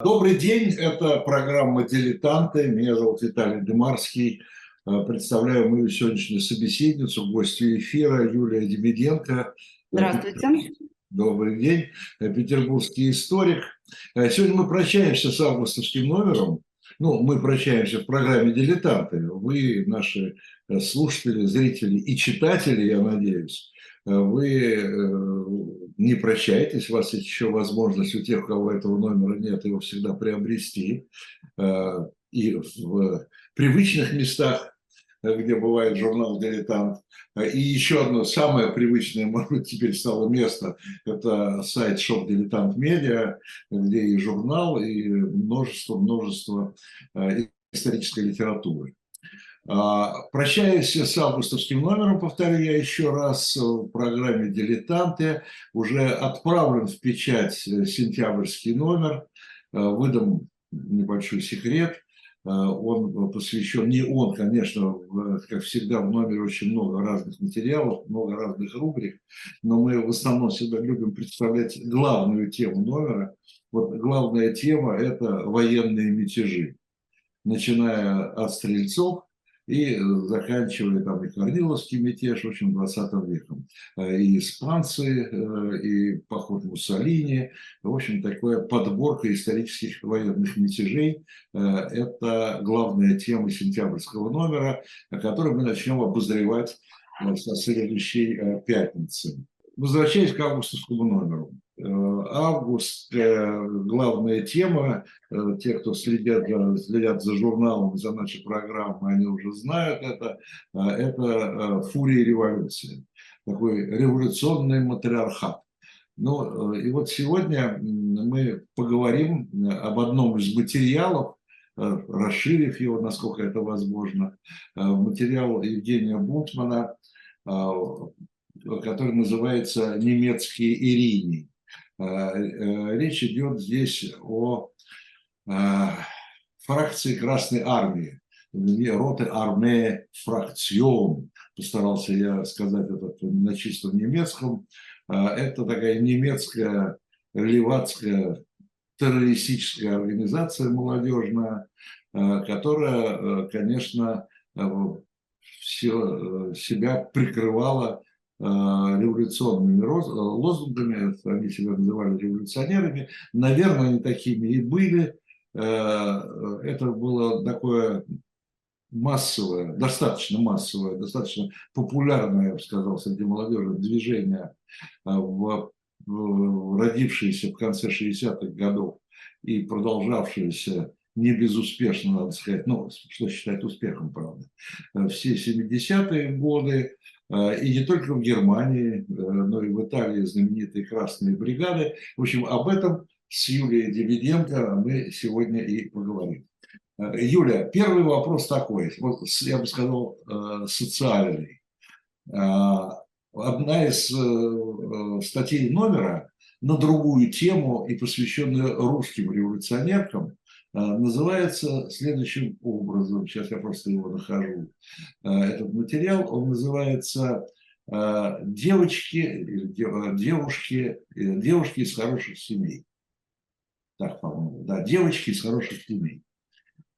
Добрый день, это программа «Дилетанты». Меня зовут Виталий Демарский. Э, представляю мою сегодняшнюю собеседницу, гостью эфира Юлия Демиденко. Здравствуйте. Добрый день. Э, петербургский историк. Э, сегодня мы прощаемся с августовским номером. Ну, мы прощаемся в программе «Дилетанты». Вы, наши слушатели, зрители и читатели, я надеюсь, вы не прощайтесь, у вас есть еще возможность у тех, у кого этого номера нет, его всегда приобрести. Э, и в привычных местах, э, где бывает журнал «Дилетант». Э, и еще одно самое привычное, может быть, теперь стало место, это сайт shop Дилетант Медиа, где и журнал, и множество-множество исторической литературы. А, прощаюсь с августовским номером, повторю я еще раз, в программе «Дилетанты». Уже отправлен в печать сентябрьский номер. А, выдам небольшой секрет. Он посвящен, не он, конечно, как всегда в номере очень много разных материалов, много разных рубрик, но мы в основном всегда любим представлять главную тему номера. Вот главная тема – это военные мятежи. Начиная от стрельцов, и э, заканчивая там и Корниловский мятеж, в общем, 20 веком. Э, и испанцы, э, и поход Муссолини, в общем, такая подборка исторических военных мятежей. Это главная тема сентябрьского номера, который мы начнем обозревать со следующей пятницы. Возвращаясь к августовскому номеру. Э, август, главная тема, э, те, кто следят, следят за журналом, за нашей программой, они уже знают это, э, это фурия революции, такой революционный матриархат. Ну, и вот сегодня мы поговорим об одном из материалов, расширив его, насколько это возможно, материал Евгения Бунтмана, который называется «Немецкие Ирини». Э, э, речь идет здесь о э, фракции Красной Армии, роты армия фракцион, постарался я сказать это на чистом немецком. Это такая немецкая левацкая террористическая организация молодежная, которая, конечно, все, себя прикрывала революционными э, лозунгами, они себя называли революционерами, наверное, они такими и были. Э, это было такое массовое, достаточно массовое, достаточно популярное, я бы сказал, среди молодежи движение, родившееся в конце 60-х годов и продолжавшееся не безуспешно, надо сказать, ну, что считать успехом, правда, все 70-е годы, и не только в Германии, э, но и в Италии знаменитые красные бригады. В общем, об этом с Юлией Дивиденко мы сегодня и поговорим. Э, Юля, первый вопрос такой, вот я бы сказал, э, социальный. А, одна из статей номера на другую тему и посвященная русским революционеркам а, называется следующим образом. Сейчас я просто его нахожу. А, этот материал, он называется а, «Девочки, девушки, э, девушки из хороших семей». Так, по-моему, да, девочки из хороших семей.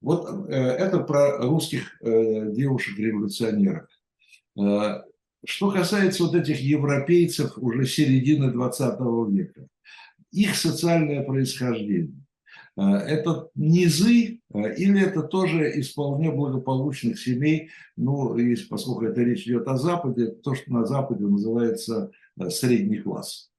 Вот э, это про русских э, девушек-революционеров. Что касается вот этих европейцев уже середины 20 века, их социальное происхождение. А, это низы а, или это тоже из вполне благополучных семей, ну, и поскольку это речь идет о Западе, то, что на Западе называется а, средний класс?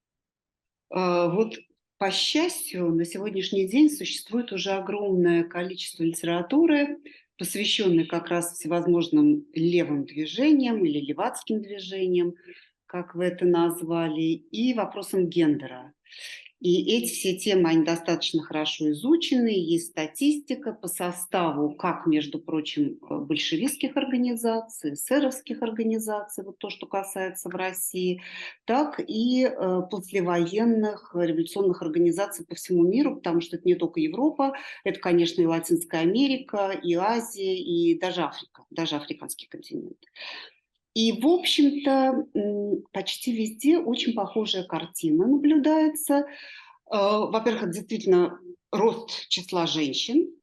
Вот по счастью, на сегодняшний день существует уже огромное количество литературы, посвященной как раз всевозможным левым движениям или левацким движениям, как вы это назвали, и вопросам гендера. И эти все темы, они достаточно хорошо изучены, есть статистика по составу, как, между прочим, э, большевистских организаций, сэровских организаций, вот то, что касается в России, так и э, послевоенных революционных организаций по всему миру, потому что это не только Европа, это, конечно, и Латинская Америка, и Азия, и даже Африка, даже африканский континент. И, в общем-то, почти везде очень похожая картина наблюдается. Э, во-первых, это действительно рост числа женщин.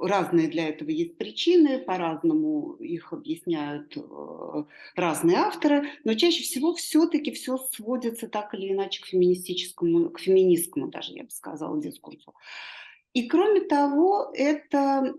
Разные для этого есть причины, по-разному их объясняют э, разные авторы, но чаще всего все-таки все сводится так или иначе к феминистическому, к феминистскому даже, я бы сказала, дискурсу. И кроме того, это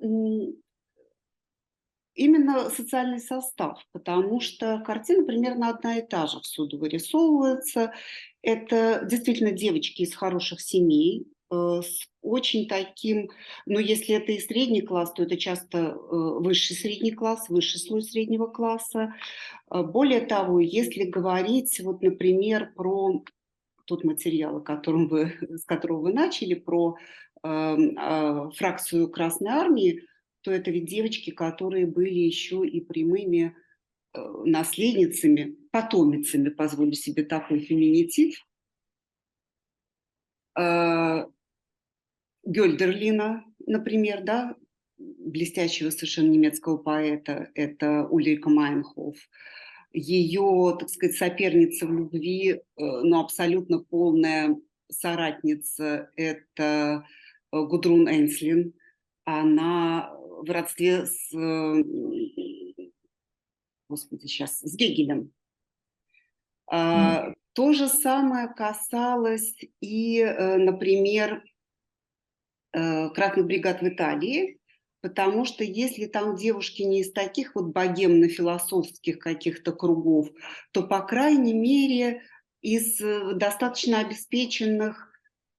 именно социальный состав, потому что картина примерно одна и та же всюду вырисовывается. Это действительно девочки из хороших семей, э, с очень таким, ну если это и средний класс, то это часто э, высший средний класс, высший слой среднего класса. Э, более того, если говорить, вот, например, про тот материал, которым вы, с которого вы начали, про э, э, фракцию Красной Армии, то это ведь девочки, которые были еще и прямыми э, наследницами, потомицами, позволю себе такой феминитив, э, Гёльдерлина, например, да, блестящего совершенно немецкого поэта, это Ульрика Майнхоф, ее, так сказать, соперница в любви, э, но абсолютно полная соратница, это Гудрун Энслин, она в родстве с, господи, сейчас, с Гегелем. Mm. То же самое касалось и, э, например, э, красных бригад в Италии, потому что если там девушки не из таких вот богемно-философских каких-то кругов, то, по крайней мере, из э, достаточно обеспеченных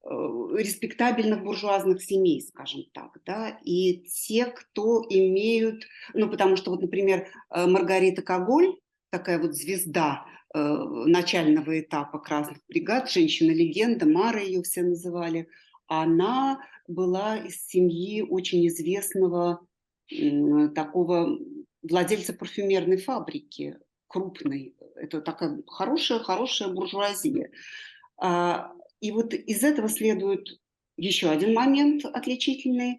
респектабельных буржуазных семей, скажем так, да, и те, кто имеют, ну, потому что вот, например, э, Маргарита Коголь, такая вот звезда э, начального этапа красных бригад, женщина-легенда, Мара ее все называли, она была из семьи очень известного э, такого владельца парфюмерной фабрики, крупной. Это такая хорошая, хорошая буржуазия. А, и вот из этого следует еще один момент отличительный,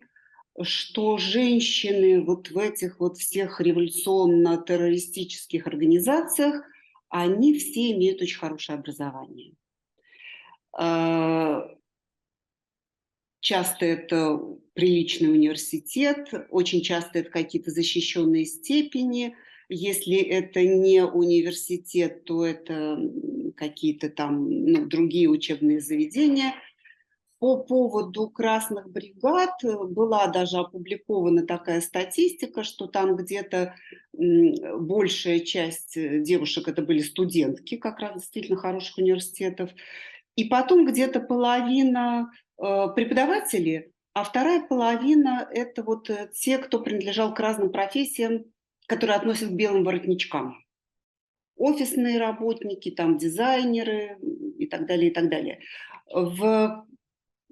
что женщины вот в этих вот всех революционно-террористических организациях, они все имеют очень хорошее образование. А, часто это приличный университет, очень часто это какие-то защищенные степени. Если это не университет, то это какие-то там ну, другие учебные заведения. По поводу красных бригад э, была даже опубликована такая статистика, что там где-то большая часть э, девушек это были студентки как раз действительно хороших университетов, и потом где-то половина э, преподавателей, а вторая половина это вот те, кто принадлежал к разным профессиям, которые относят к белым воротничкам офисные работники, там дизайнеры и так далее, и так далее. В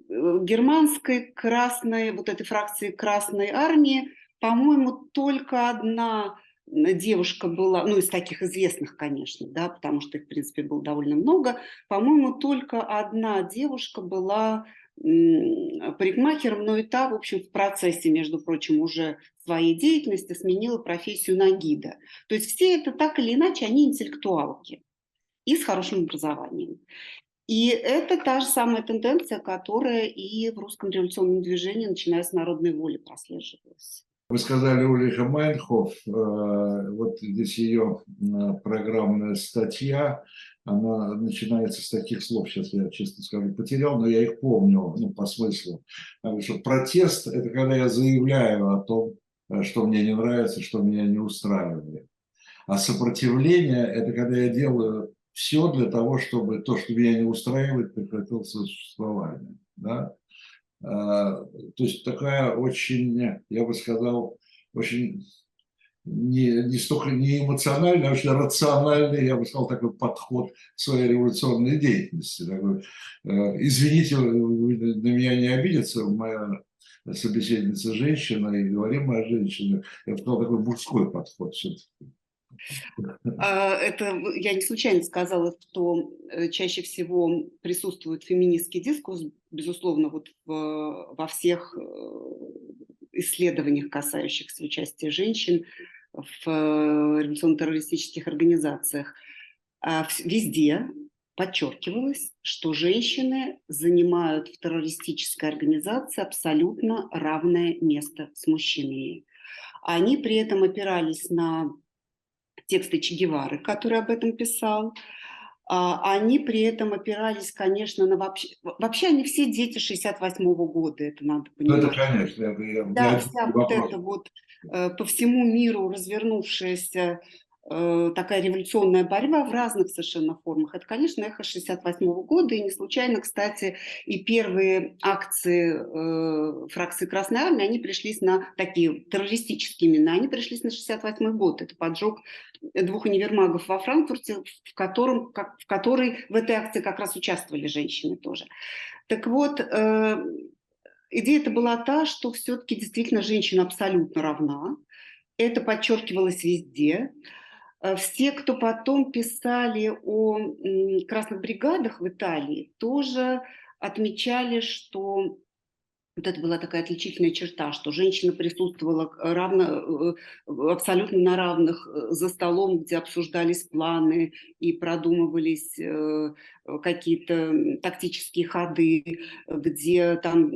э, германской красной, вот этой фракции Красной Армии, по-моему, только одна девушка была, ну, из таких известных, конечно, да, потому что их, в принципе, было довольно много, по-моему, только одна девушка была парикмахером, но и та, в общем, в процессе, между прочим, уже своей деятельности сменила профессию на гида. То есть все это так или иначе, они интеллектуалки и с хорошим образованием. И это та же самая тенденция, которая и в русском революционном движении, начиная с народной воли, прослеживалась. Вы сказали Ульриха Майнхоф, э, вот здесь ее э, программная статья, она начинается с таких слов, сейчас я честно скажу, потерял, но я их помню, ну, по смыслу. Что протест – это когда я заявляю о том, э, что мне не нравится, что меня не устраивает. А сопротивление – это когда я делаю все для того, чтобы то, что меня не устраивает, прекратило существование. Да? А, то есть такая очень, я бы сказал, очень не, не столько не эмоциональный, а очень рациональный, я бы сказал, такой подход к своей революционной деятельности. Такой, э, извините, на меня не обидится, моя собеседница женщина, и говорим мы о женщине, я бы сказал, такой мужской подход все-таки. А, это я не случайно сказала, что э, чаще всего присутствует феминистский дискурс, безусловно, вот в, во всех э, исследованиях, касающихся участия женщин в э, революционно-террористических организациях. А везде, подчеркивалось, что женщины занимают в террористической организации абсолютно равное место с мужчинами. Они при этом опирались на тексты Че Гевары, который об этом писал, а, они при этом опирались, конечно, на вообще... Вообще они все дети 68-го года, это надо понимать. Ну, это, конечно. Я, да, я вся вот эта вот по всему миру развернувшаяся Э, такая революционная борьба в разных совершенно формах. Это, конечно, эхо 68 года, и не случайно, кстати, и первые акции э, фракции Красной Армии, они пришлись на такие террористические имена, они пришлись на 68 год. Это поджог двух универмагов во Франкфурте, в, котором, как, в которой в этой акции как раз участвовали женщины тоже. Так вот, э, идея это была та, что все-таки действительно женщина абсолютно равна. Это подчеркивалось везде. Э, все, кто потом писали о красных бригадах в Италии, тоже отмечали, что вот это была такая отличительная черта, что женщина присутствовала равно, э, абсолютно на равных э, за столом, где обсуждались планы и продумывались какие-то тактические ходы, где там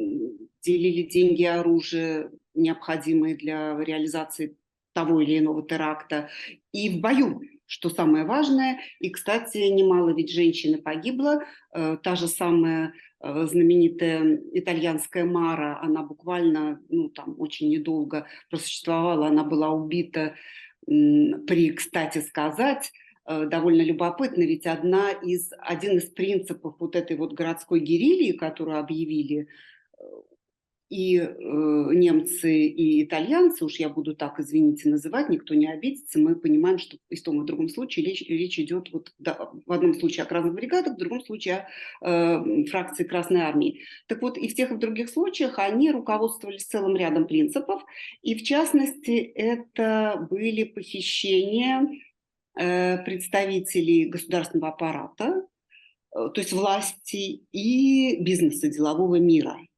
делили деньги, оружие, необходимые для реализации того или иного теракта, и в бою, что самое важное. И, кстати, немало ведь женщин погибло. Э, та же самая э, знаменитая итальянская Мара, она буквально, ну, там, очень недолго просуществовала, она была убита при, кстати сказать, э, довольно любопытно, ведь одна из, один из принципов вот этой вот городской герильи, которую объявили и э, немцы, и итальянцы, уж я буду так, извините, называть, никто не обидится, мы понимаем, что и в том и в другом случае речь, речь идет вот, да, в одном случае о красных бригадах, в другом случае о э, фракции Красной Армии. Так вот, и в тех и в других случаях они руководствовались целым рядом принципов, и в частности это были похищения э, представителей государственного аппарата, э, то есть власти и бизнеса, делового мира –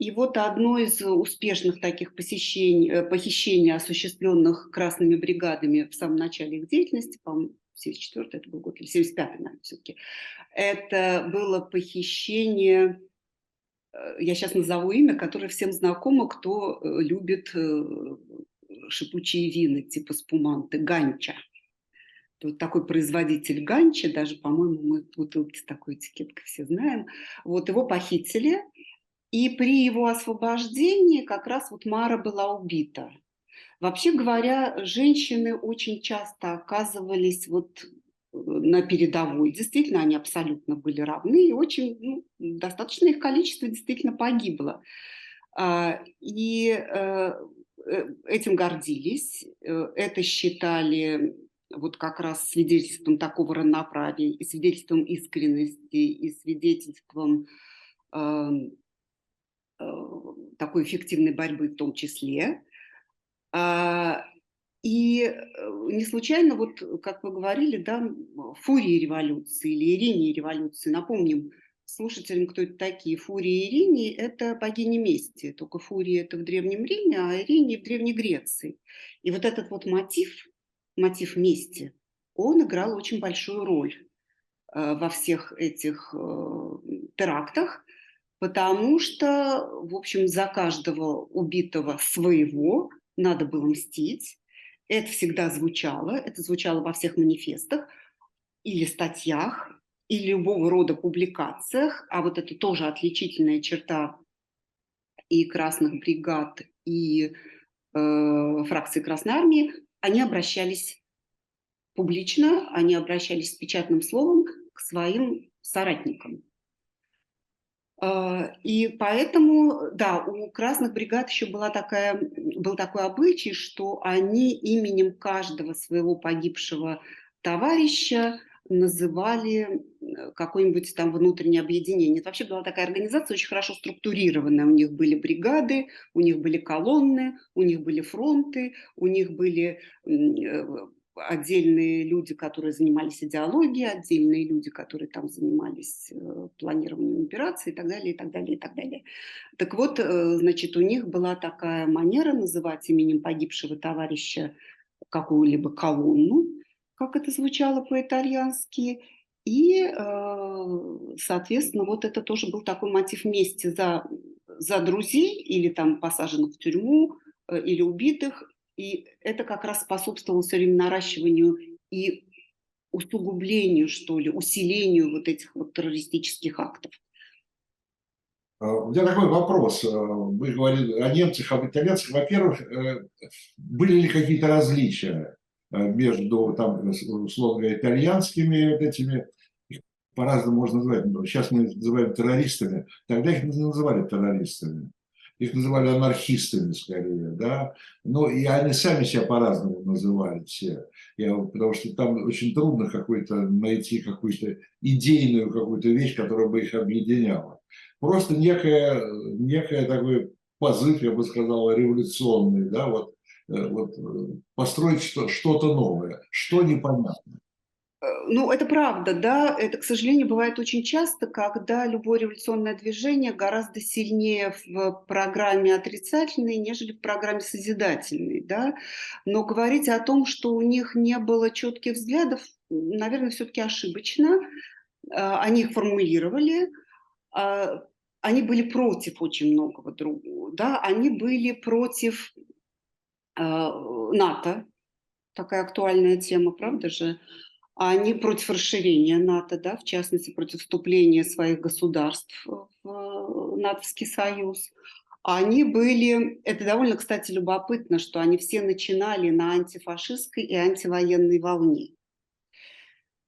и вот одно из успешных таких посещений, э, похищений, осуществленных красными бригадами в самом начале их деятельности, по-моему, 74 это был год, или 75 наверное, все-таки, это было похищение, э, я сейчас назову имя, которое всем знакомо, кто э, любит шипучие вины, типа спуманты, Ганча. Вот такой производитель Ганча, даже, по-моему, мы бутылки с такой этикеткой все знаем. Вот его похитили, и при его освобождении как раз вот Мара была убита. Вообще говоря, женщины очень часто оказывались вот э, на передовой. Действительно, они абсолютно были равны, и очень ну, достаточное их количество действительно погибло. А, и э, э, этим гордились, это считали вот как раз свидетельством такого равноправия, и свидетельством искренности, и свидетельством эм, такой эффективной борьбы в том числе. А, и э, не случайно, вот как вы говорили, да, фурии революции или Иринии революции, напомним слушателям, кто это такие. Фурии и Иринии – это богини мести, только Фурии – это в Древнем Риме, а Иринии – в Древней Греции. И вот этот вот мотив, мотив мести, он играл очень большую роль э, во всех этих терактах – потому что, в общем, за каждого убитого своего надо было мстить. Это всегда звучало, это звучало во всех манифестах или статьях, и любого рода публикациях, а вот это тоже отличительная черта и красных бригад, и э, фракции Красной Армии, они обращались публично, они обращались с печатным словом к своим соратникам. А, и поэтому, да, у красных бригад еще была такая, был такой обычай, что они именем каждого своего погибшего товарища называли э, какое-нибудь там внутреннее объединение. Это вообще была такая организация очень хорошо структурированная. У них были бригады, у них были колонны, у них были фронты, у них были э, отдельные люди, которые занимались идеологией, отдельные люди, которые там занимались э, планированием операций и так далее, и так далее, и так далее. Так вот, э, значит, у них была такая манера называть именем погибшего товарища какую-либо колонну, как это звучало по-итальянски, и э, соответственно, вот это тоже был такой мотив мести за, за друзей или там посаженных в тюрьму, или убитых. И это как раз способствовало все время наращиванию и усугублению, что ли, усилению вот этих вот террористических актов. А, у меня такой вопрос. А, вы говорили о немцах, об итальянцах. Во-первых, э, были ли какие-то различия э, между, там, условно говоря, итальянскими вот этими, их по-разному можно называть. Сейчас мы называем террористами. Тогда их не называли террористами. Их называли анархистами скорее, да. Но и они сами себя по-разному называли все. Я, потому что там очень трудно какой-то найти какую-то идейную какую-то вещь, которая бы их объединяла просто некая, некая такой позыв, я бы сказал, революционный, да, вот, э, вот э, построить что, что-то новое, что непонятно. Ну, это правда, да. Это, к сожалению, бывает очень часто, когда любое революционное движение гораздо сильнее в программе отрицательной, нежели в программе созидательной, да. Но говорить о том, что у них не было четких взглядов, наверное, все-таки ошибочно. Они их формулировали, а, они были против очень многого другого, да, они были против э, НАТО, такая актуальная тема, правда же, они против расширения НАТО, да, в частности, против вступления своих государств в НАТОвский союз. Они были, это довольно, кстати, любопытно, что они все начинали на антифашистской и антивоенной волне.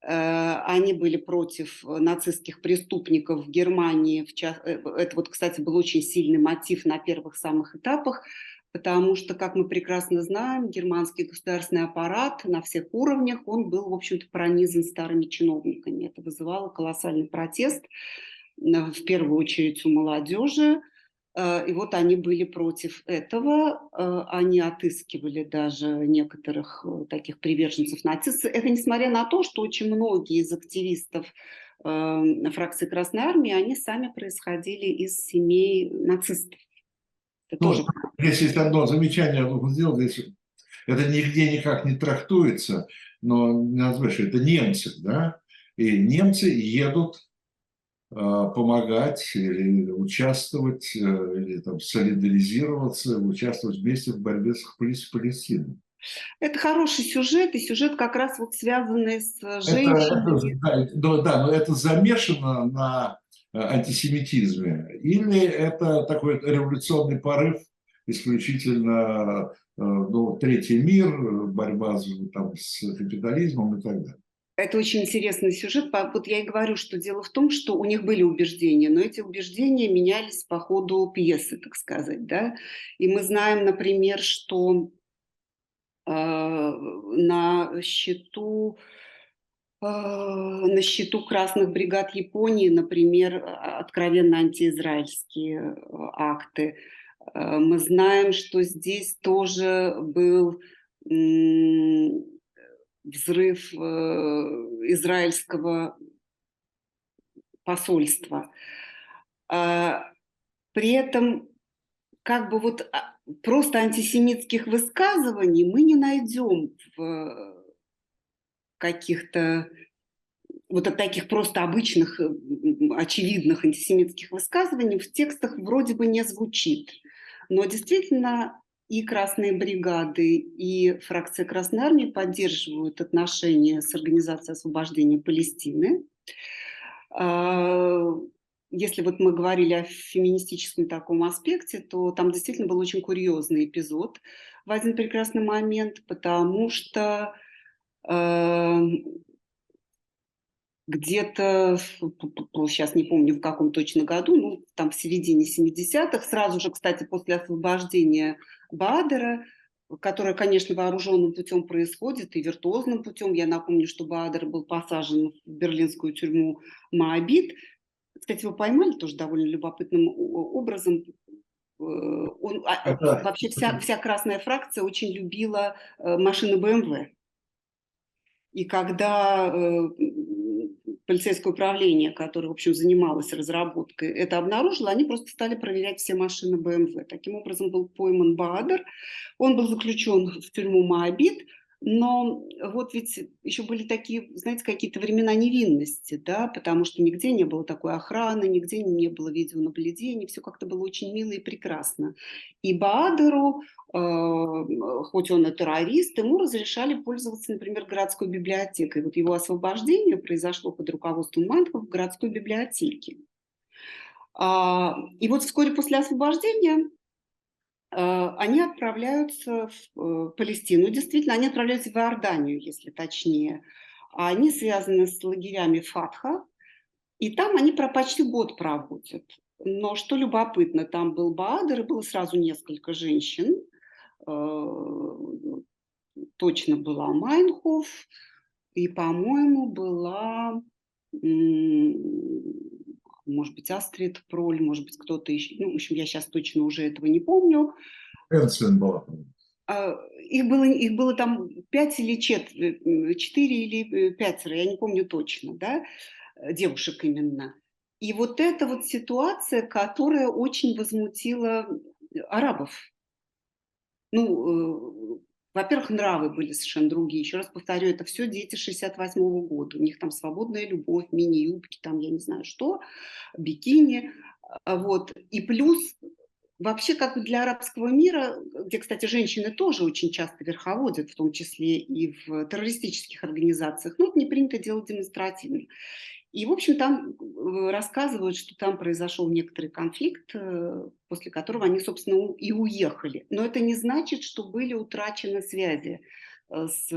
Э, они были против нацистских преступников в Германии. Э, это вот, кстати, был очень сильный мотив на первых самых этапах, потому что, как мы прекрасно знаем, германский государственный аппарат на всех уровнях, он был, в общем-то, пронизан старыми чиновниками. Это вызывало колоссальный протест, э, в первую очередь у молодежи, Э, и вот они были против этого, э, они отыскивали даже некоторых таких приверженцев нацистов. Это несмотря на то, что очень многие из активистов фракции Красной Армии, они сами происходили из семей нацистов. Это ну, тоже... Здесь есть одно замечание, я должен сделать, здесь это нигде никак не трактуется, но назвать, это немцы, да, и немцы едут а, помогать или участвовать, э, или там солидаризироваться, участвовать вместе в борьбе с Палестиной. Это хороший сюжет, и сюжет как раз вот связанный с женщинами. Это, да, да, но это замешано на э, антисемитизме, или это такой революционный порыв исключительно э, ну, третий мир, борьба там, с капитализмом и так далее. Это очень интересный сюжет. Вот я и говорю, что дело в том, что у них были убеждения, но эти убеждения менялись по ходу пьесы, так сказать. Да? И мы знаем, например, что э, на счету э, на счету красных бригад Японии, например, откровенно антиизраильские э, акты. Э, мы знаем, что здесь тоже был взрыв э, израильского посольства. При этом как бы вот а, просто антисемитских высказываний мы не найдем в каких-то вот от таких просто обычных, очевидных антисемитских высказываний в текстах вроде бы не звучит. Но действительно и красные бригады, и фракция Красной Армии поддерживают отношения с Организацией освобождения Палестины. А, если вот мы говорили о феминистическом таком аспекте, то там действительно был очень курьезный эпизод в один прекрасный момент, потому что где-то, сейчас не помню в каком точно году, ну там в середине 70-х, сразу же, кстати, после освобождения Бадера, которое, конечно, вооруженным путем происходит и виртуозным путем. Я напомню, что Бадер был посажен в берлинскую тюрьму Моабит. Кстати, его поймали тоже довольно любопытным образом. Э, он, а, вообще вся, вся красная фракция очень любила э, машины BMW. И когда э, полицейское управление, которое, в общем, занималось разработкой, это обнаружило, они просто стали проверять все машины BMW. Таким образом был пойман Баадер, он был заключен в тюрьму Моабит, Но вот ведь еще были такие, знаете, какие-то времена невинности, да, потому что нигде не было такой охраны, нигде не было видеонаблюдения, все как-то было очень мило и прекрасно. И Баадеру, э, хоть он и террорист, ему разрешали пользоваться, например, городской библиотекой. Вот его освобождение произошло под руководством Майнхоф в городской библиотеке. А, и вот вскоре после освобождения они отправляются в э, Палестину. Действительно, они отправляются в Иорданию, если точнее. Они связаны с лагерями Фатха, и там они про почти год проводят. Но что любопытно, там был Баадер, и было сразу несколько женщин. Э, точно была Майнхоф, и, по-моему, была может быть, Астрид Проль, может быть, кто-то еще. Ну, в общем, я сейчас точно уже этого не помню. Энсен была. А, их было, их было там пять или четыре, четыре или э, пятеро, я не помню точно, да, девушек именно. И вот эта вот ситуация, которая очень возмутила арабов. Ну, э, во-первых, нравы были совершенно другие. Еще раз повторю, это все дети 68 -го года. У них там свободная любовь, мини-юбки, там я не знаю что, бикини. А, вот. И плюс Вообще, как бы для арабского мира, где, кстати, женщины тоже очень часто верховодят, в том числе и в террористических организациях, ну, это не принято делать демонстративно. И, в общем, там э, рассказывают, что там произошел некоторый конфликт, э, после которого они, собственно, и уехали. Но это не значит, что были утрачены связи э, с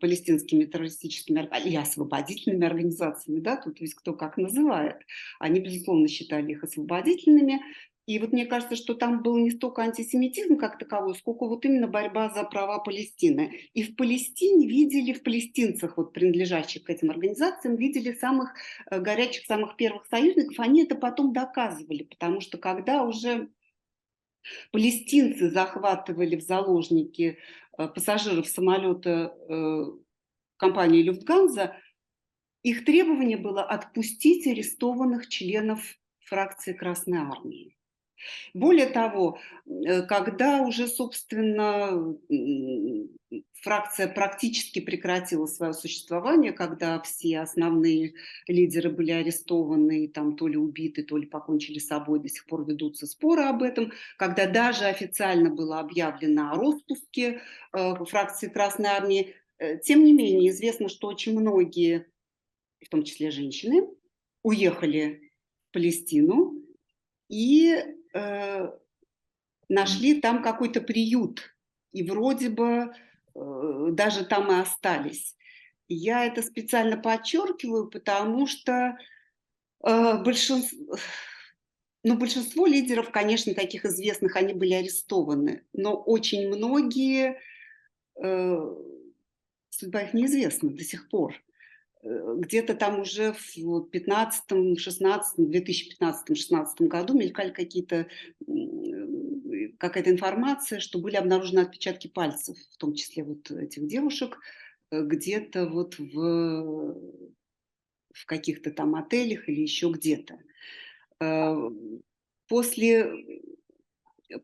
палестинскими террористическими и освободительными организациями, да, тут весь кто как называет. Они, безусловно, считали их освободительными, и вот мне кажется, что там был не столько антисемитизм как таковой, сколько вот именно борьба за права Палестины. И в Палестине видели, в палестинцах, вот принадлежащих к этим организациям, видели самых э, горячих, самых первых союзников. Они это потом доказывали, потому что когда уже палестинцы захватывали в заложники э, пассажиров самолета э, компании Люфтганза, их требование было отпустить арестованных членов фракции Красной Армии. Более того, э, когда уже, собственно, фракция практически прекратила свое существование, когда все основные лидеры были арестованы, там то ли убиты, то ли покончили с собой, до сих пор ведутся споры об этом, когда даже официально было объявлено о распуске э, фракции Красной Армии, э, тем не менее известно, что очень многие, в том числе женщины, уехали в Палестину, и э, нашли там какой-то приют. И вроде бы э, даже там и остались. Я это специально подчеркиваю, потому что э, большинство, ну, большинство лидеров, конечно, таких известных, они были арестованы, но очень многие, э, судьба их неизвестна до сих пор. Э, где-то там уже в 15 16 2015-16 году мелькали какие-то какая-то информация, что были обнаружены отпечатки пальцев, в том числе вот этих девушек, э, где-то вот в, в каких-то там отелях или еще где-то. Э, после,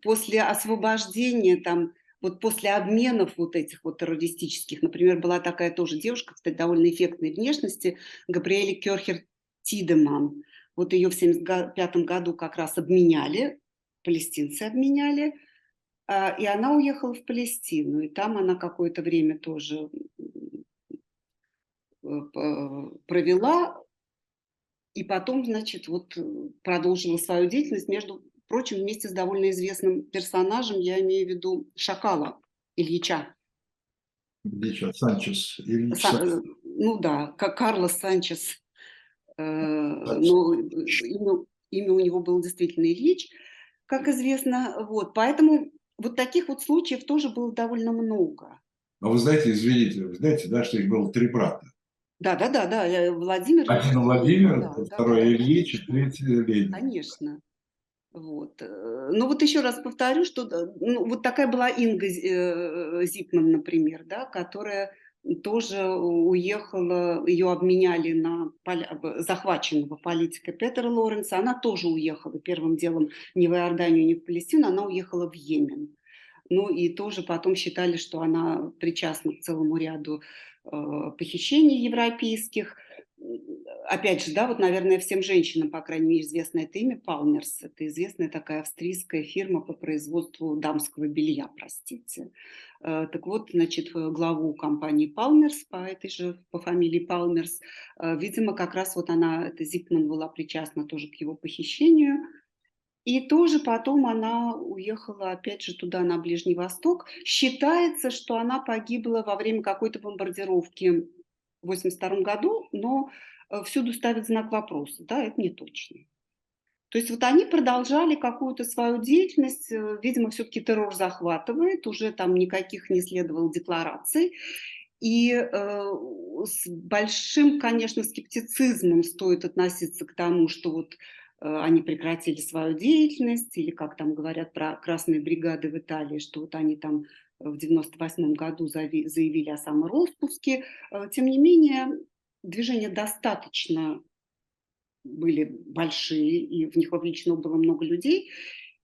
после освобождения там вот после обменов вот этих вот террористических, например, была такая тоже девушка, кстати, довольно эффектной внешности, Габриэли Керхер Тидеман. Вот ее в 1975 году как раз обменяли, палестинцы обменяли, а, и она уехала в Палестину, и там она какое-то время тоже провела, и потом, значит, вот продолжила свою деятельность между Впрочем, вместе с довольно известным персонажем, я имею в виду Шакала Ильича. Ильича, Санчес. Ильич. Сан, ну да, как Карлос Санчес. Э, но имя, имя у него было действительно Ильич, как известно. Вот, поэтому вот таких вот случаев тоже было довольно много. А вы знаете, извините, вы знаете, да, что их было три брата? Да, да, да, да. Владимир. Один Владимир, да, второй да, Ильич, да. третий Ленин. Конечно. Вот. Э, ну вот еще раз повторю, что ну, вот такая была Инга э, Зипман, например, да, которая тоже уехала, ее обменяли на захваченного политика Петера Лоренса, она тоже уехала первым делом не в Иорданию, не в Палестину, она уехала в Йемен. Ну и тоже потом считали, что она причастна к целому ряду э, похищений европейских. Опять же, да, вот, наверное, всем женщинам, по крайней мере, известно это имя Палмерс. Это известная такая австрийская фирма по производству дамского белья, простите. Э, так вот, значит, главу компании Палмерс по этой же, по фамилии Палмерс, э, видимо, как раз вот она, эта Зипман была причастна тоже к его похищению. И тоже потом она уехала опять же туда, на Ближний Восток. Считается, что она погибла во время какой-то бомбардировки в 1982 году, но всюду ставят знак вопроса. Да, это не точно. То есть вот они продолжали какую-то свою деятельность, э, видимо, все-таки террор захватывает, уже там никаких не следовало деклараций. И э, с большим, конечно, скептицизмом стоит относиться к тому, что вот Э, они прекратили свою деятельность, или как там говорят про красные бригады в Италии, что вот они там в 98 году заявили о самороспуске. Э, тем не менее, движения достаточно были большие, и в них вовлечено было много людей.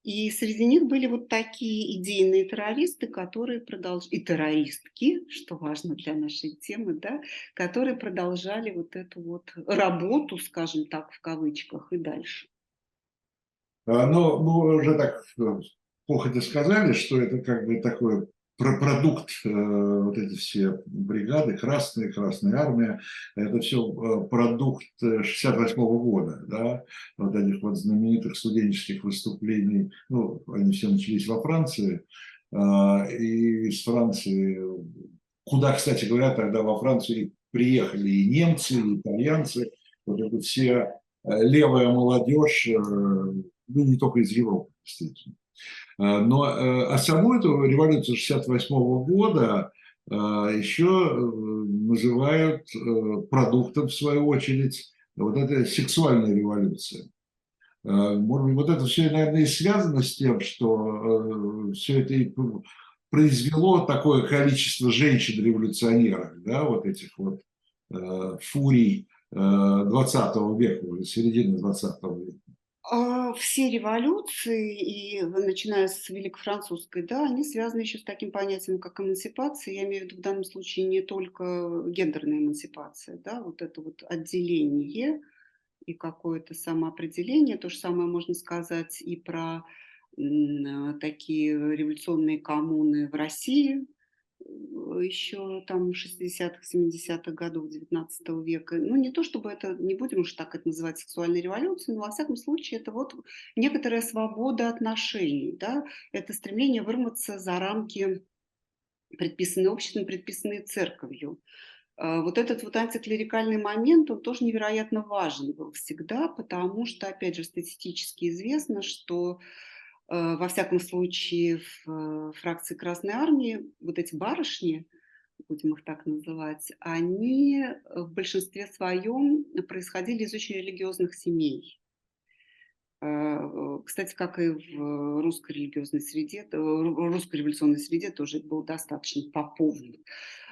И среди них были вот такие идейные террористы, которые продолжали, и террористки, что важно для нашей темы, да, которые продолжали вот эту вот работу, скажем так, в кавычках, и дальше. А, но мы уже так э, плохо сказали, что это как бы такой про продукт, э, вот эти все бригады, Красная, Красная Армия, это все э, продукт 68 -го года, да, вот этих вот знаменитых студенческих выступлений, ну, они все начались во Франции, и из Франции, куда, кстати говоря, тогда во Францию приехали и немцы, и итальянцы, вот это все левая молодежь, ну, не только из Европы, действительно. Э, но э, а саму эту революцию 68 года э, еще называют продуктом, в свою очередь, вот этой сексуальной революции. Может быть, вот это все, наверное, и связано с тем, что все это и произвело такое количество женщин-революционеров, да, вот этих вот фурий 20 века, середины 20 века. А, все революции, и начиная с Великофранцузской, да, они связаны еще с таким понятием, как эмансипация. Я имею в виду в данном случае не только гендерная эмансипация, да, вот это вот отделение и какое-то самоопределение. То же самое можно сказать и про такие революционные коммуны в России – еще там 60-х, 70-х годов 19 века. Ну, не то чтобы это, не будем уж так это называть сексуальной революцией, но во всяком случае это вот некоторая свобода отношений, да, это стремление вырваться за рамки предписанные обществом, предписанные церковью. А, вот этот вот антиклерикальный момент, он тоже невероятно важен был всегда, потому что, опять же, статистически известно, что во всяком случае, в э, фракции Красной Армии вот эти барышни, будем их так называть, они в большинстве своем происходили из очень религиозных семей. Э, кстати, как и в русской религиозной среде, русской революционной среде тоже был достаточно поповный.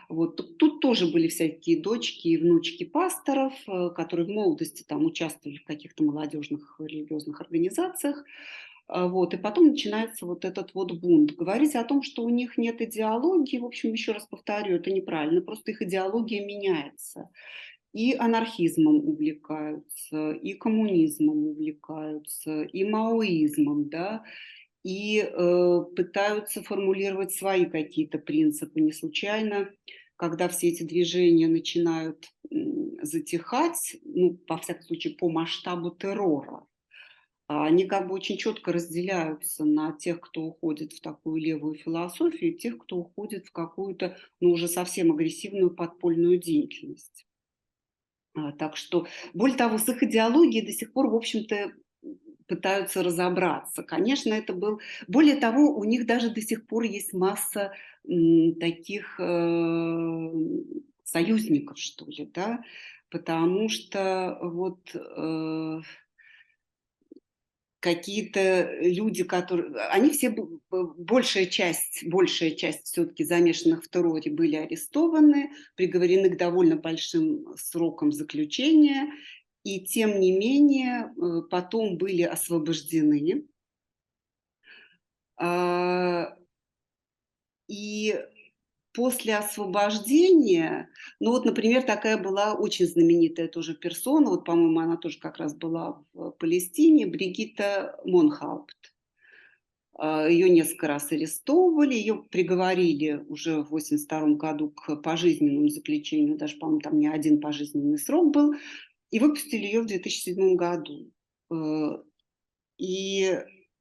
Вот тут тоже были всякие дочки и внучки пасторов, которые в молодости там участвовали в каких-то молодежных религиозных организациях. А, вот, и потом начинается вот этот вот бунт. Говорить о том, что у них нет идеологии, в общем, еще раз повторю, это неправильно, просто их идеология меняется. И анархизмом увлекаются, и коммунизмом увлекаются, и маоизмом, да, и э, пытаются формулировать свои какие-то принципы. Не случайно, когда все эти движения начинают затихать, ну, во всяком случае, по масштабу террора, они как бы очень четко разделяются на тех, кто уходит в такую левую философию, и тех, кто уходит в какую-то, ну, уже совсем агрессивную подпольную деятельность. А, так что, более того, с их идеологией до сих пор, в общем-то, пытаются разобраться. Конечно, это был... Более того, у них даже до сих пор есть масса таких э, союзников, что ли, да, потому что вот... Э, какие-то люди, которые... Они все, большая часть, большая часть все-таки замешанных в терроре были арестованы, приговорены к довольно большим срокам заключения, и тем не менее э, потом были освобождены. А, после освобождения, ну вот, например, такая была очень знаменитая тоже персона, вот, по-моему, она тоже как раз была в Палестине, Бригитта Монхаупт. А, ее несколько раз арестовывали, ее приговорили уже в 1982 году к пожизненному заключению, даже, по-моему, там не один пожизненный срок был, и выпустили ее в 2007 году. Э, и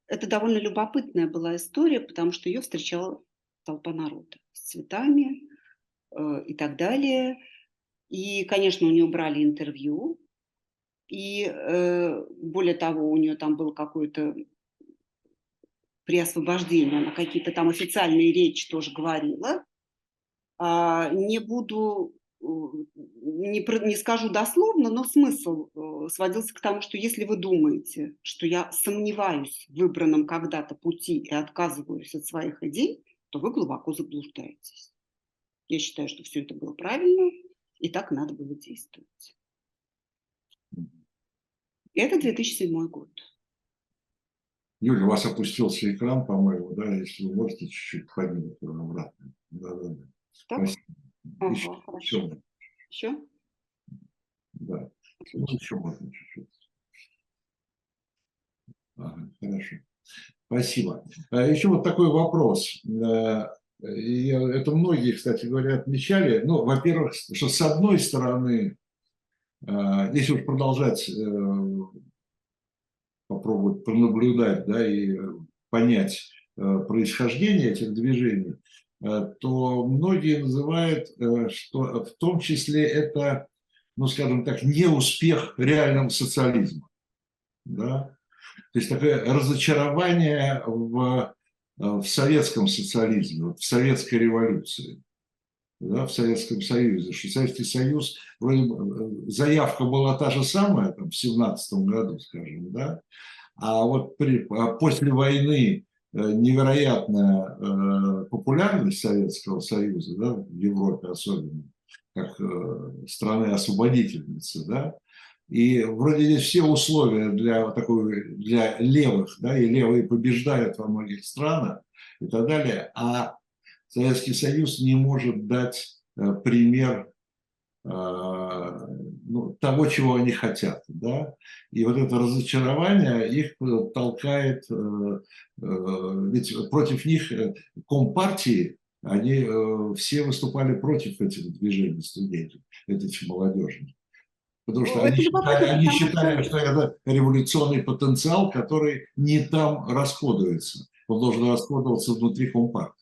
это довольно любопытная была история, потому что ее встречала толпа народа с цветами э, и так далее. И, конечно, у нее брали интервью, и э, более того, у нее там был какой-то при освобождении, она какие-то там официальные речи тоже говорила. А, не буду, э, не, не скажу дословно, но смысл э, сводился к тому, что если вы думаете, что я сомневаюсь в выбранном когда-то пути и отказываюсь от своих идей, то вы глубоко заблуждаетесь. Я считаю, что все это было правильно, и так надо было действовать. Это 2007 год. Юля, у вас опустился экран, по-моему, да, если вы можете чуть-чуть поднять его обратно. Да, да, да. Так? Ага, еще, хорошо. Еще? еще? Да. Ну, еще можно чуть-чуть. Ага, хорошо. Спасибо. А еще вот такой вопрос. Э, это многие, кстати говоря, отмечали. Ну, во-первых, что с одной стороны, э, если уж продолжать э, попробовать пронаблюдать да, и понять э, происхождение этих движений, э, то многие называют, э, что в том числе это, ну скажем так, не успех реального социализма. Да? То есть такое разочарование в, в советском социализме, в советской революции. Да, в Советском Союзе, что Советский Союз, вроде бы, заявка была та же самая, там, в 17 году, скажем, да, а вот при, а после войны э, невероятная э, популярность Советского Союза, да, в Европе особенно, как э, страны-освободительницы, да, и вроде здесь все условия для такой, для левых, да, и левые побеждают во многих странах и так далее, а Советский Союз не может дать э, пример э, ну, того, чего они хотят. Да? И вот это разочарование их э, толкает, ведь против них компартии, они все выступали против этих движений студентов, этих молодежи. Потому что ну, они считали, они считали, что это революционный потенциал, который не там расходуется. Он должен расходоваться внутри компартии.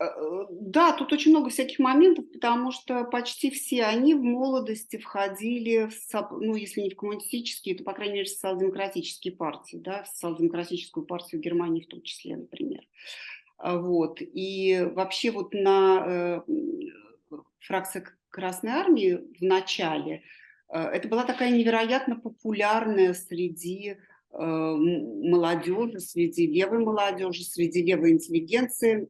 Э, да, тут очень много всяких моментов, потому что почти все они в молодости входили, в, ну, если не в коммунистические, то, по крайней мере, в социал-демократические партии, да, в социал-демократическую партию Германии в том числе, например. А, вот. И вообще вот на э, фракции Красной Армии в начале это была такая невероятно популярная среди э, молодежи, среди левой молодежи, среди левой интеллигенции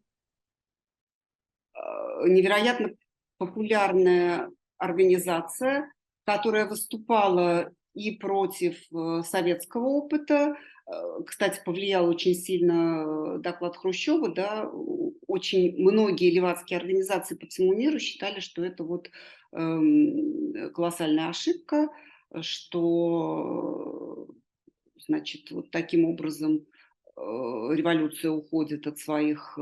Э, невероятно популярная организация, которая выступала и против э, советского опыта. Э, кстати, повлиял очень сильно доклад Хрущева. Да? Очень многие левацкие организации по всему миру считали, что это вот колоссальная ошибка, что значит, вот таким образом революция уходит от своих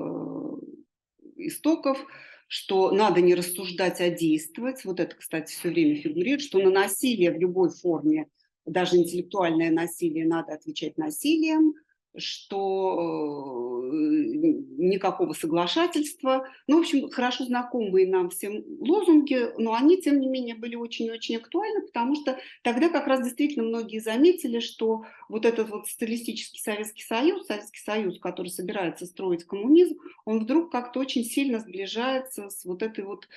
истоков, что надо не рассуждать, а действовать. Вот это, кстати, все время фигурирует, что на насилие в любой форме, даже интеллектуальное насилие, надо отвечать насилием – что э, никакого соглашательства. Ну, в общем, хорошо знакомые нам всем лозунги, но они, тем не менее, были очень-очень актуальны, потому что тогда как раз действительно многие заметили, что вот этот вот социалистический Советский Союз, Советский Союз, который собирается строить коммунизм, он вдруг как-то очень сильно сближается с вот этой вот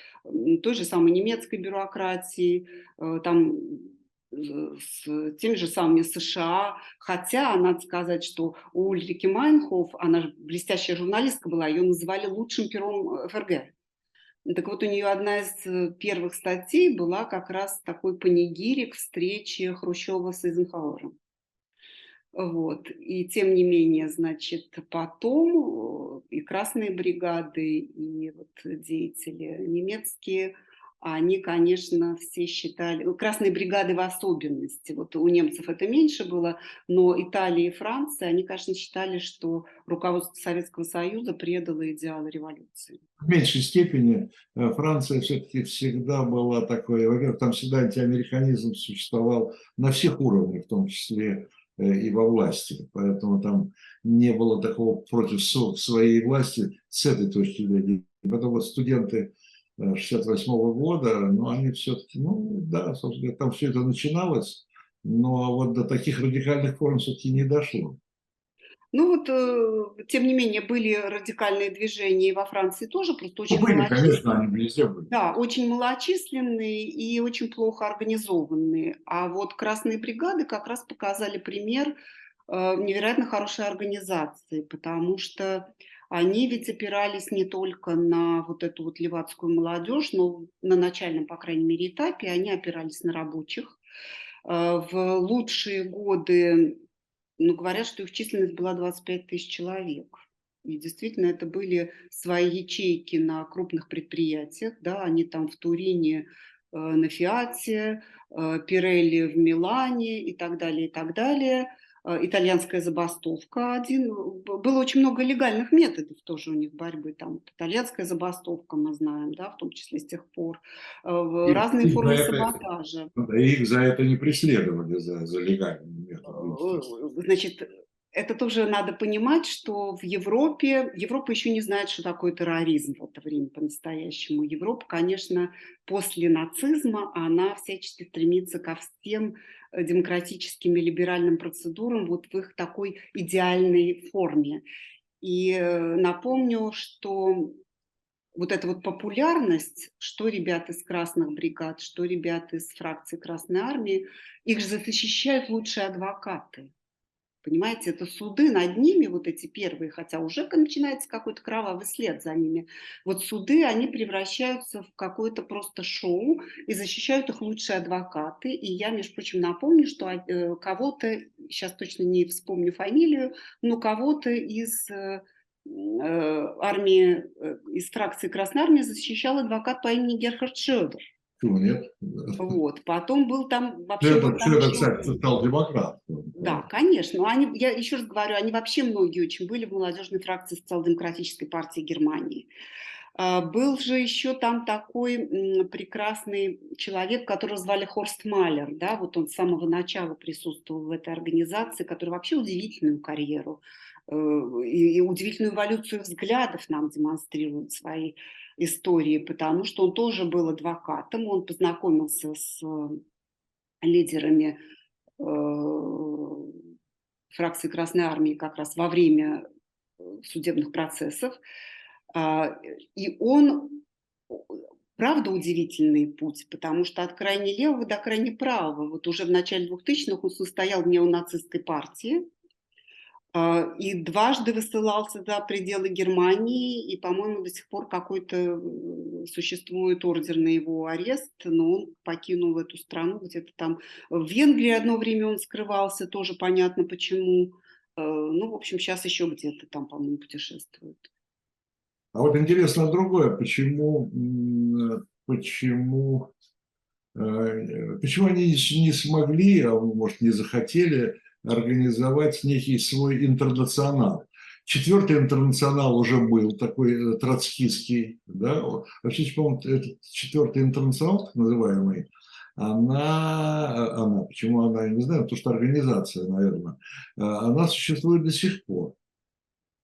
той же самой немецкой бюрократией, э, там с теми же самыми США, хотя надо сказать, что у Ульрики Майнхоф, она же блестящая журналистка была, ее называли лучшим пером э, ФРГ. Так вот, у нее одна из э, первых статей была как раз такой панигирик встречи Хрущева с Эйзенхауэром. Вот. И тем не менее, значит, потом и красные бригады, и вот деятели немецкие, они, конечно, все считали, ну, красные бригады в особенности, вот у немцев это меньше было, но Италия и Франция, они, конечно, считали, что руководство Советского Союза предало идеалы революции. В меньшей степени э, Франция все-таки всегда была такой, во-первых, там всегда антиамериканизм существовал на всех уровнях, в том числе э, и во власти, поэтому там не было такого против своей власти с этой точки зрения. Потом вот студенты 68 -го года, но они все-таки, ну да, собственно, там все это начиналось, но вот до таких радикальных форм все-таки не дошло. Ну вот, э, тем не менее, были радикальные движения и во Франции тоже, просто очень ну, были, конечно, они везде были. Да, очень малочисленные и очень плохо организованные. А вот красные бригады как раз показали пример э, невероятно хорошей организации, потому что они ведь опирались не только на вот эту вот левацкую молодежь, но на начальном, по крайней мере, этапе они опирались на рабочих. Э, в лучшие годы, ну, говорят, что их численность была 25 тысяч человек. И действительно, это были свои ячейки на крупных предприятиях, да, они там в Турине, э, на Фиате, э, Пирелли в Милане и так далее, и так далее – итальянская забастовка один. Было очень много легальных методов тоже у них борьбы. Там итальянская забастовка, мы знаем, да, в том числе с тех пор. Э, и, Разные и формы саботажа. Да, их за это не преследовали, за, за легальные методы. Э, значит, это тоже надо понимать, что в Европе, Европа еще не знает, что такое терроризм в это время по-настоящему. Европа, конечно, после нацизма, она всячески стремится ко всем э, демократическим и либеральным процедурам вот в их такой идеальной форме. И э, напомню, что вот эта вот популярность, что ребят из красных бригад, что ребят из фракции Красной Армии, их же защищают лучшие адвокаты. Понимаете, это суды над ними, вот эти первые, хотя уже начинается какой-то кровавый след за ними. Вот суды, они превращаются в какое-то просто шоу, и защищают их лучшие адвокаты. И я, между прочим, напомню, что э, кого-то, сейчас точно не вспомню фамилию, но кого-то из э, э, армии, из фракции Красной Армии защищал адвокат по имени Герхард Шёдер. Почему нет? Вот. Потом был там вообще... Был там это, кстати, стал демократ. Да, конечно. Они, я еще раз говорю, они вообще многие очень были в молодежной фракции социал-демократической партии Германии. А, был же еще там такой прекрасный человек, которого звали Хорст Малер, да, вот он с самого начала присутствовал в этой организации, который вообще удивительную карьеру э, и, и удивительную эволюцию взглядов нам демонстрирует свои истории, потому что он тоже был адвокатом, он познакомился с э, лидерами э, фракции Красной Армии как раз во время э, судебных процессов. Э, и он, правда, удивительный путь, потому что от крайне левого до крайне правого, вот уже в начале 2000-х он состоял в неонацистской партии, а, и дважды высылался за пределы Германии, и, по-моему, до сих пор какой-то существует ордер на его арест, но он покинул эту страну где-то там. В Венгрии одно время он скрывался, тоже понятно почему. А, ну, в общем, сейчас еще где-то там, по-моему, путешествует. А вот интересно другое, почему, почему, э, почему они не смогли, а может не захотели организовать некий свой интернационал. Четвертый интернационал уже был такой э, троцкистский, да, вообще, по-моему, этот четвертый интернационал, так называемый, она, она, почему она, я не знаю, потому что организация, наверное, э, она существует до сих пор.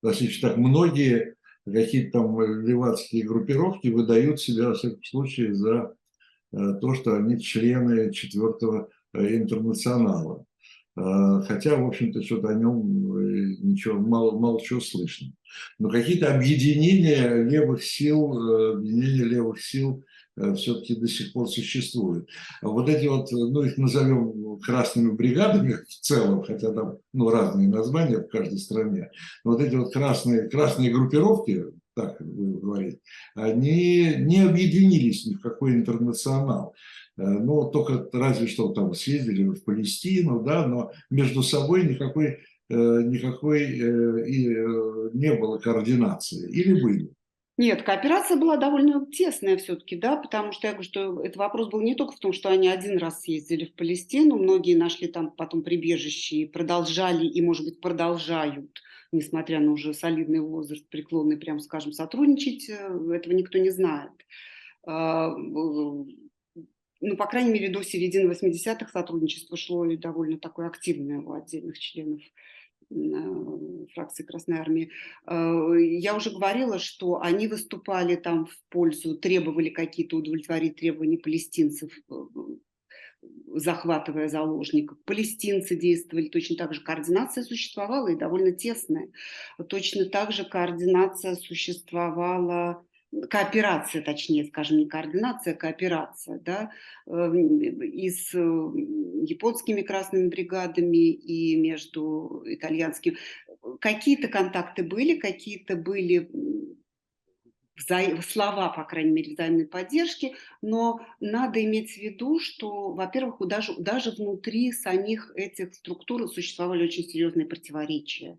То есть, так многие какие-то там левацкие группировки выдают себя, в всяком случае, за э, то, что они члены четвертого интернационала. А, хотя, в общем-то, что-то о нем э, ничего, мало, мало чего слышно. Но какие-то объединения левых сил, э, объединения левых сил э, все-таки до сих пор существуют. А вот эти вот, ну, их назовем красными бригадами в целом, хотя там ну, разные названия в каждой стране. Но вот эти вот красные, красные группировки, так вы говорите, они не объединились ни в какой интернационал. Э, ну, только разве что там съездили в Палестину, да, но между собой никакой никакой и не было координации. Или были? Нет, кооперация была довольно тесная все-таки, да, потому что я говорю, что этот вопрос был не только в том, что они один раз съездили в Палестину, многие нашли там потом прибежище и продолжали, и, может быть, продолжают, несмотря на уже солидный возраст, преклонный, прям скажем, сотрудничать, э, этого никто не знает. Ну, по крайней мере, до середины 80-х сотрудничество шло и довольно такое активное у отдельных членов фракции Красной Армии. Э, я уже говорила, что они выступали там в пользу, требовали какие-то удовлетворить требования палестинцев, э, захватывая заложников. Палестинцы действовали точно так же. Координация существовала и довольно тесная. Точно так же координация существовала кооперация, точнее, скажем, не координация, а кооперация, да, эм, и с японскими красными бригадами, и между итальянскими. Какие-то контакты были, какие-то были вза... слова, по крайней мере, взаимной поддержки, но надо иметь в виду, что, во-первых, даже, даже внутри самих этих структур существовали очень серьезные противоречия.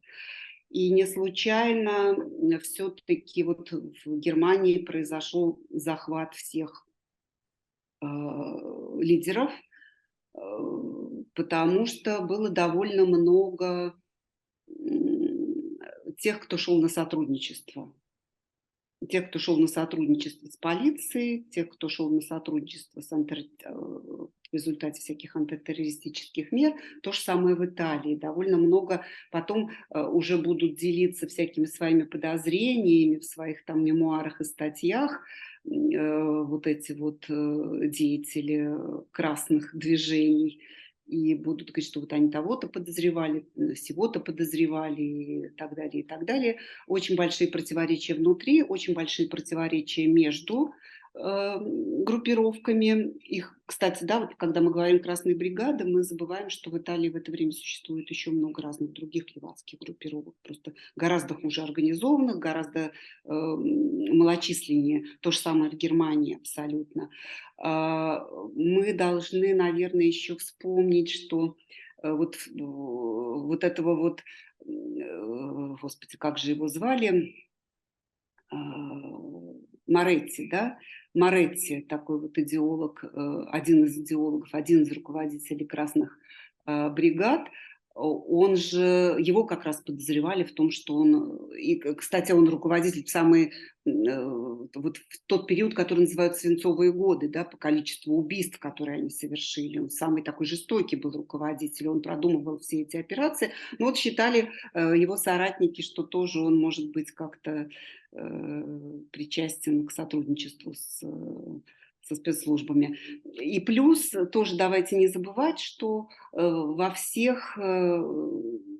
И не случайно все-таки вот в Германии произошел захват всех э, лидеров, э, потому что было довольно много тех, кто шел на сотрудничество. Тех, кто шел на сотрудничество с полицией, тех, кто шел на сотрудничество с антер... Э, в результате всяких антитеррористических мер. То же самое в Италии. Довольно много потом э, уже будут делиться всякими своими подозрениями в своих там мемуарах и статьях э, вот эти вот деятели красных движений и будут говорить, что вот они того-то подозревали, всего-то подозревали и так далее, и так далее. Очень большие противоречия внутри, очень большие противоречия между группировками. Их, кстати, да, вот когда мы говорим «красные бригады», мы забываем, что в Италии в это время существует еще много разных других левацких группировок, просто гораздо хуже организованных, гораздо э, малочисленнее. То же самое в Германии абсолютно. Э, мы должны, наверное, еще вспомнить, что э, вот, вот этого вот, э, господи, как же его звали, э, Моретти, да, Моретти, такой вот идеолог, э, один из идеологов, один из руководителей красных э, бригад, он же, его как раз подозревали в том, что он, и, кстати, он руководитель в самый, э, вот в тот период, который называют свинцовые годы, да, по количеству убийств, которые они совершили. Он самый такой жестокий был руководитель, он продумывал все эти операции. Но вот считали его соратники, что тоже он может быть как-то причастен к сотрудничеству с со спецслужбами. И плюс тоже давайте не забывать, что э, во всех, э,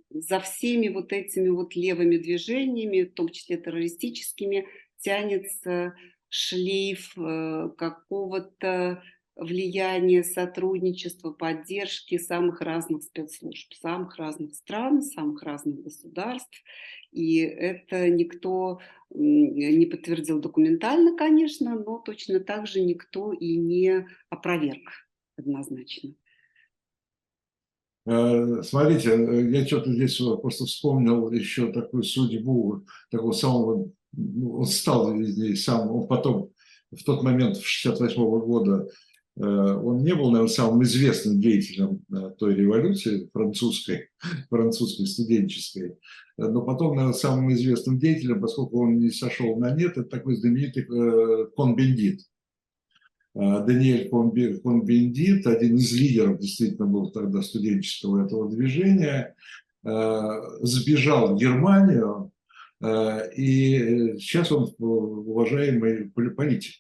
за всеми вот этими вот левыми движениями, в том числе террористическими, тянется шлейф э, какого-то влияния, сотрудничества, поддержки самых разных спецслужб, самых разных стран, самых разных государств. И это никто не подтвердил документально, конечно, но точно так же никто и не опроверг однозначно. Э, смотрите, э, я что-то здесь просто вспомнил еще такую судьбу такого самого, ну, он стал здесь сам, он потом в тот момент, в 68 -го года, он не был, наверное, самым известным деятелем э, той революции французской, французской студенческой, но потом, наверное, самым известным деятелем, поскольку он не сошел на нет, это такой знаменитый э, Кон-Бендит. Даниэль Кон-Бендит, один из лидеров действительно был тогда студенческого этого движения, сбежал в Германию, и сейчас он уважаемый политик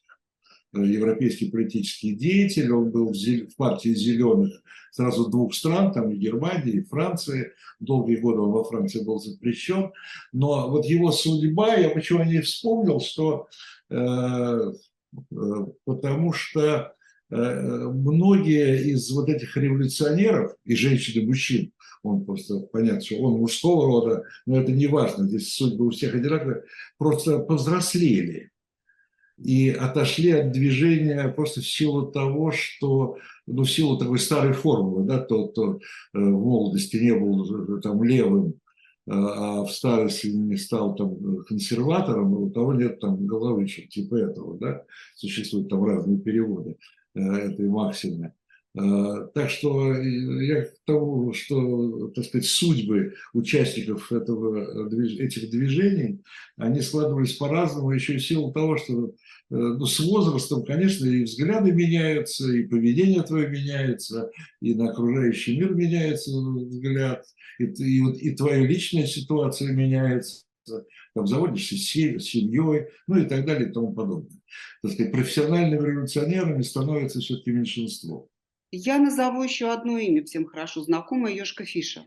европейский политический деятель, он был в партии зеленых сразу двух стран, там и Германии, и Франции, долгие годы он во Франции был запрещен, но вот его судьба, я почему не вспомнил, что э, э, потому что э, многие из вот этих революционеров, и женщин, и мужчин, он просто, понятно, что он мужского рода, но это не важно, здесь судьбы у всех одинаковые, просто повзрослели и отошли от движения просто в силу того, что, ну, в силу такой старой формулы, да, тот, кто э, в молодости не был э, там левым, а в старости не стал там консерватором, у того нет там головы, типа этого, да, существуют там разные переводы этой максимы. А, так что я к тому, что, так сказать, судьбы участников этого, этих движений, они складывались по-разному, еще и в силу того, что э, ну, с возрастом, конечно, и взгляды меняются, и поведение твое меняется, и на окружающий мир меняется взгляд, и, и, и твоя личная ситуация меняется, там заводишься с семьей, ну и так далее и тому подобное. Так сказать, профессиональными революционерами становится все-таки меньшинство. Я назову еще одно имя всем хорошо знакомое – Ёшка Фишер.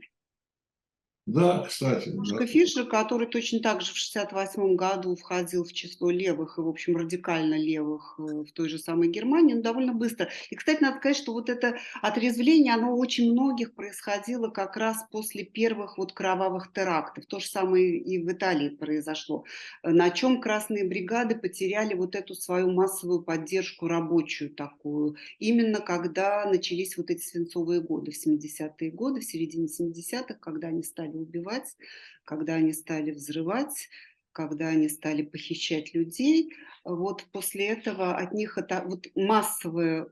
Да, кстати. Пушка да. Фишер, который точно так же в 1968 году входил в число левых и, в общем, радикально левых э, в той же самой Германии, но довольно быстро. И, кстати, надо сказать, что вот это отрезвление, оно очень многих происходило как раз после первых вот кровавых терактов. То же самое и в Италии произошло. На чем красные бригады потеряли вот эту свою массовую поддержку рабочую такую. Именно когда начались вот эти свинцовые годы, в 70-е годы, в середине 70-х, когда они стали стали убивать, когда они стали взрывать, когда они стали похищать людей, вот после этого от них это вот массовое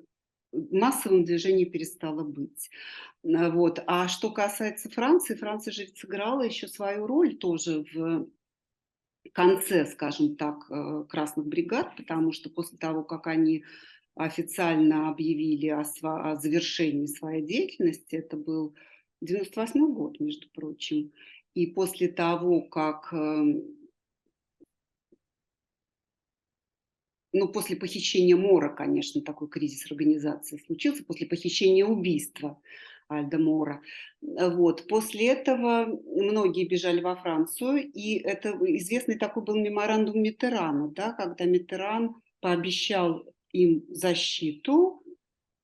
массовым движением перестало быть. Вот. А что касается Франции, Франция же сыграла еще свою роль тоже в конце, скажем так, э, красных бригад, потому что после того, как они официально объявили о, о завершении своей деятельности, это был 98 год, между прочим. И после того, как эм, ну, после похищения Мора, конечно, такой кризис организации случился, после похищения убийства Альда Мора. Вот. После этого многие бежали во Францию, и это известный такой был меморандум Митерана, да, когда Митеран пообещал им защиту,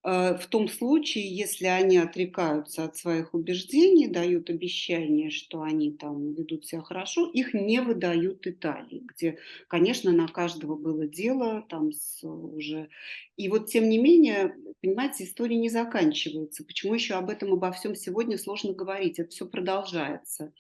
в том случае, если они отрекаются от своих убеждений, дают обещание, что они там ведут себя хорошо, их не выдают Италии, где, конечно, на каждого было дело там с уже. И вот тем не менее, понимаете, история не заканчивается. Почему еще об этом обо всем сегодня сложно говорить? Это все продолжается.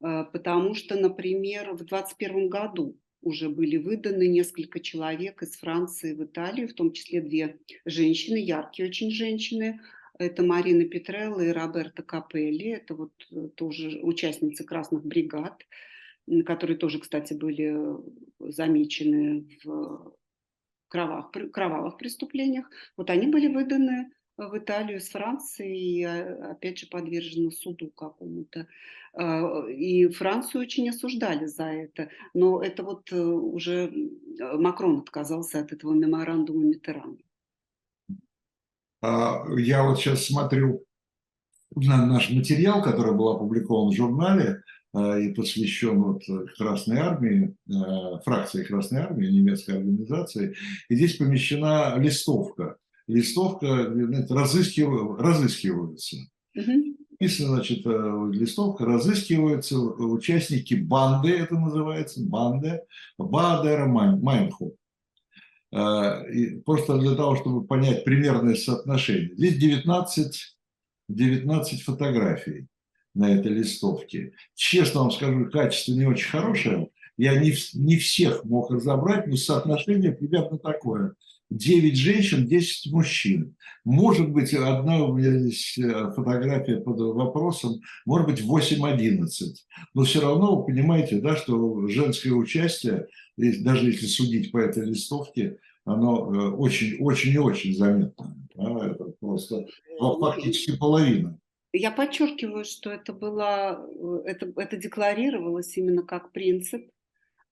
Э, потому что, например, в 2021 году уже были выданы несколько человек из Франции в Италию, в том числе две женщины, яркие очень женщины. Это Марина Петрелла и Роберта Капелли. Это вот э, тоже участницы красных бригад, которые тоже, кстати, были замечены в кровавых, кровавых преступлениях. Вот они были выданы в Италию из Франции и, а, опять же, подвержены суду какому-то. А, и Францию очень осуждали за это. Но это вот э, уже Макрон отказался от этого меморандума Митерана. А, я вот сейчас смотрю на наш материал, который был опубликован в журнале и посвящен вот Красной Армии, фракции Красной Армии, немецкой организации. И здесь помещена листовка листовка знаете, разыскив... разыскиваются. Угу. Написано, значит, э, листовка, разыскиваются участники банды, это называется, банды, Бадера Майнху. Э, просто для того, чтобы понять примерное соотношение. Здесь 19, 19 фотографий на этой листовке. Честно вам скажу, качество не очень хорошее. Я не, не всех мог разобрать, но соотношение примерно такое. 9 женщин, 10 мужчин. Может быть, одна у меня здесь э, фотография под вопросом, может быть, 8-11. Но все равно вы понимаете, да, что женское участие, даже если судить по этой листовке, оно очень-очень э, и очень заметно. Да, это просто фактически половина. Я подчеркиваю, что это было, э, это, это декларировалось именно как принцип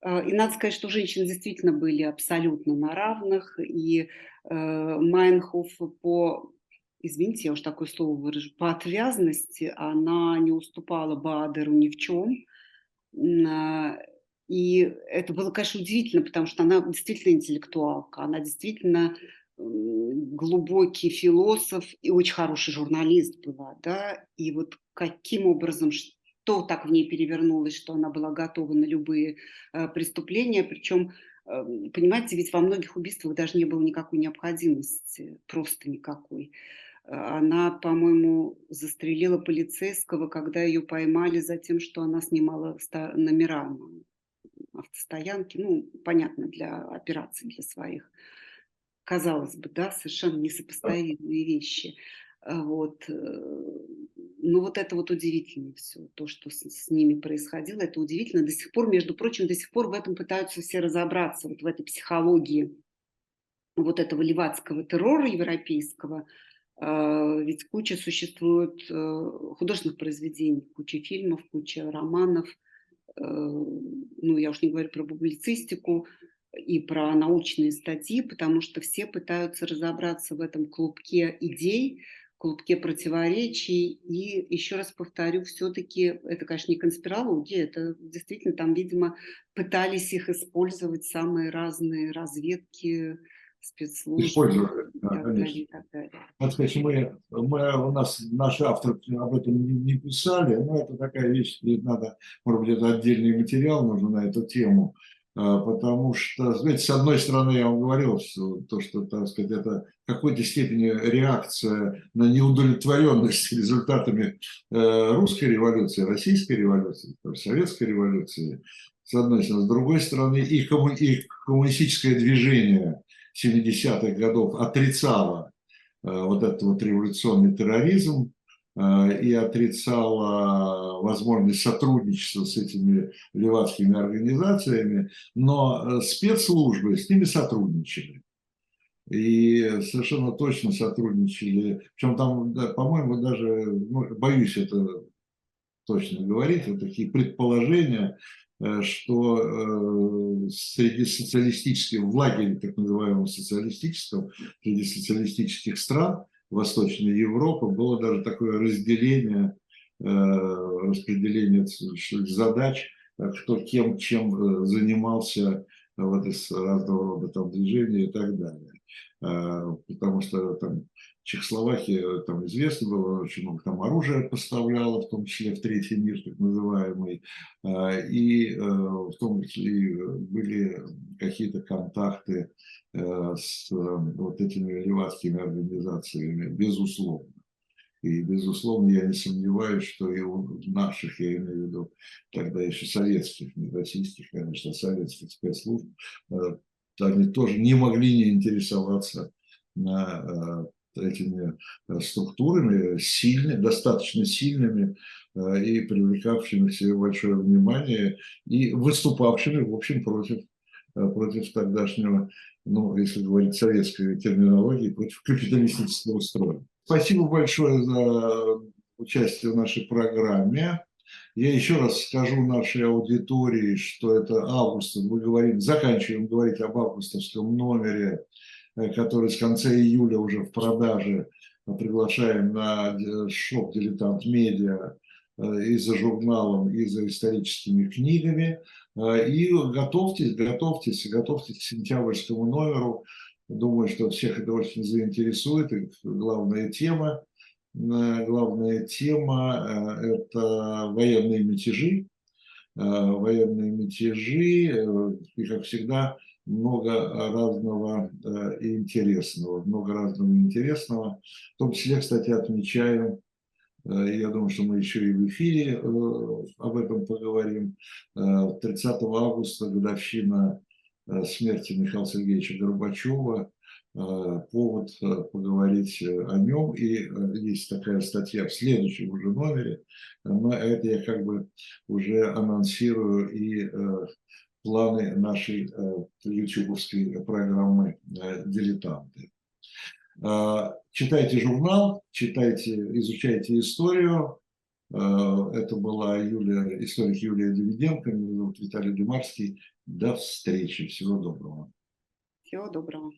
и надо сказать, что женщины действительно были абсолютно на равных, и э, Майнхоф по, извините, я уж такое слово выражу, по отвязности она не уступала Бадеру ни в чем. А, и это было, конечно, удивительно, потому что она действительно интеллектуалка, она действительно глубокий философ и очень хороший журналист была, да, и вот каким образом, что так в ней перевернулось, что она была готова на любые э, преступления, причем Эм, понимаете, ведь во многих убийствах даже не было никакой необходимости, просто никакой. Э, она, по-моему, застрелила полицейского, когда ее поймали за тем, что она снимала номера на автостоянке. Ну, понятно, для операций для своих. Казалось бы, да, совершенно несопоставимые вещи. А, вот. Ну, вот это вот удивительно все, то, что с, с ними происходило, это удивительно. До сих пор, между прочим, до сих пор в этом пытаются все разобраться, вот в этой психологии вот этого левацкого террора европейского. А, ведь куча существует э, художественных произведений, куча фильмов, куча романов. Э, ну, я уж не говорю про публицистику, и про научные статьи, потому что все пытаются разобраться в этом клубке идей, клубке противоречий. И еще раз повторю, все-таки это, конечно, не конспирология, это действительно там, видимо, пытались их использовать самые разные разведки, спецслужбы. Использовали, да, так конечно. так далее. Вот, кстати, мы, мы, у нас наши авторы об этом не, не писали, но это такая вещь, надо, может быть, это отдельный материал нужно на эту тему. А, потому что, знаете, с одной стороны, я вам говорил, что, то, что, так сказать, это в какой-то степени реакция на неудовлетворенность результатами э, русской революции, российской революции, советской революции, с одной стороны. С другой стороны, и, комму, и коммунистическое движение 70-х годов отрицало э, вот этот вот революционный терроризм, и отрицала возможность сотрудничества с этими левацкими организациями, но э, спецслужбы с ними сотрудничали. И совершенно точно сотрудничали. Причем там, да, по-моему, даже, ну, боюсь это точно говорить, это такие предположения, э, что среди социалистических, в лагере так называемого социалистического, среди социалистических стран Восточной Европы было даже такое разделение, э, распределение задач, кто кем чем э, занимался в этой разного рода там движения и так далее. Э, потому что там Чехословакия, там известно было, очень много там оружия поставляла, в том числе в третий мир, так называемый, и в том числе были какие-то контакты Э, с э, вот этими левацкими организациями, безусловно. И, безусловно, я не сомневаюсь, что и у наших, я имею в виду, тогда еще советских, не российских, конечно, советских спецслужб, э, они тоже не могли не интересоваться на этими структурами, сильными, достаточно сильными и привлекавшими к себе большое внимание и выступавшими, в общем, против, против тогдашнего ну, если говорить советской терминологией, против капиталистического строя. Спасибо большое за участие в нашей программе. Я еще раз скажу нашей аудитории, что это август, мы говорим, заканчиваем говорить об августовском номере, э, который с конца июля уже в продаже. Приглашаем на э, шоп «Дилетант Медиа» э, и за журналом, и за историческими книгами. И готовьтесь, готовьтесь, готовьтесь к сентябрьскому номеру. Думаю, что всех это очень заинтересует. И главная тема, главная тема э, – это военные мятежи. Военные мятежи, и, как всегда, много разного и интересного. Много разного интересного. В том числе, кстати, отмечаем Э, я думаю, что мы еще и в эфире э, об этом поговорим. 30 э, августа годовщина смерти Михаила Сергеевича Горбачева. Повод поговорить о нем. И есть такая статья в следующем уже номере. Но это я как бы уже анонсирую и планы нашей ютубовской программы «Дилетанты». Читайте журнал, читайте, изучайте историю. Это была Юлия, историк Юлия Давиденко, меня зовут Виталий Демарский. До встречи, всего доброго. Всего доброго.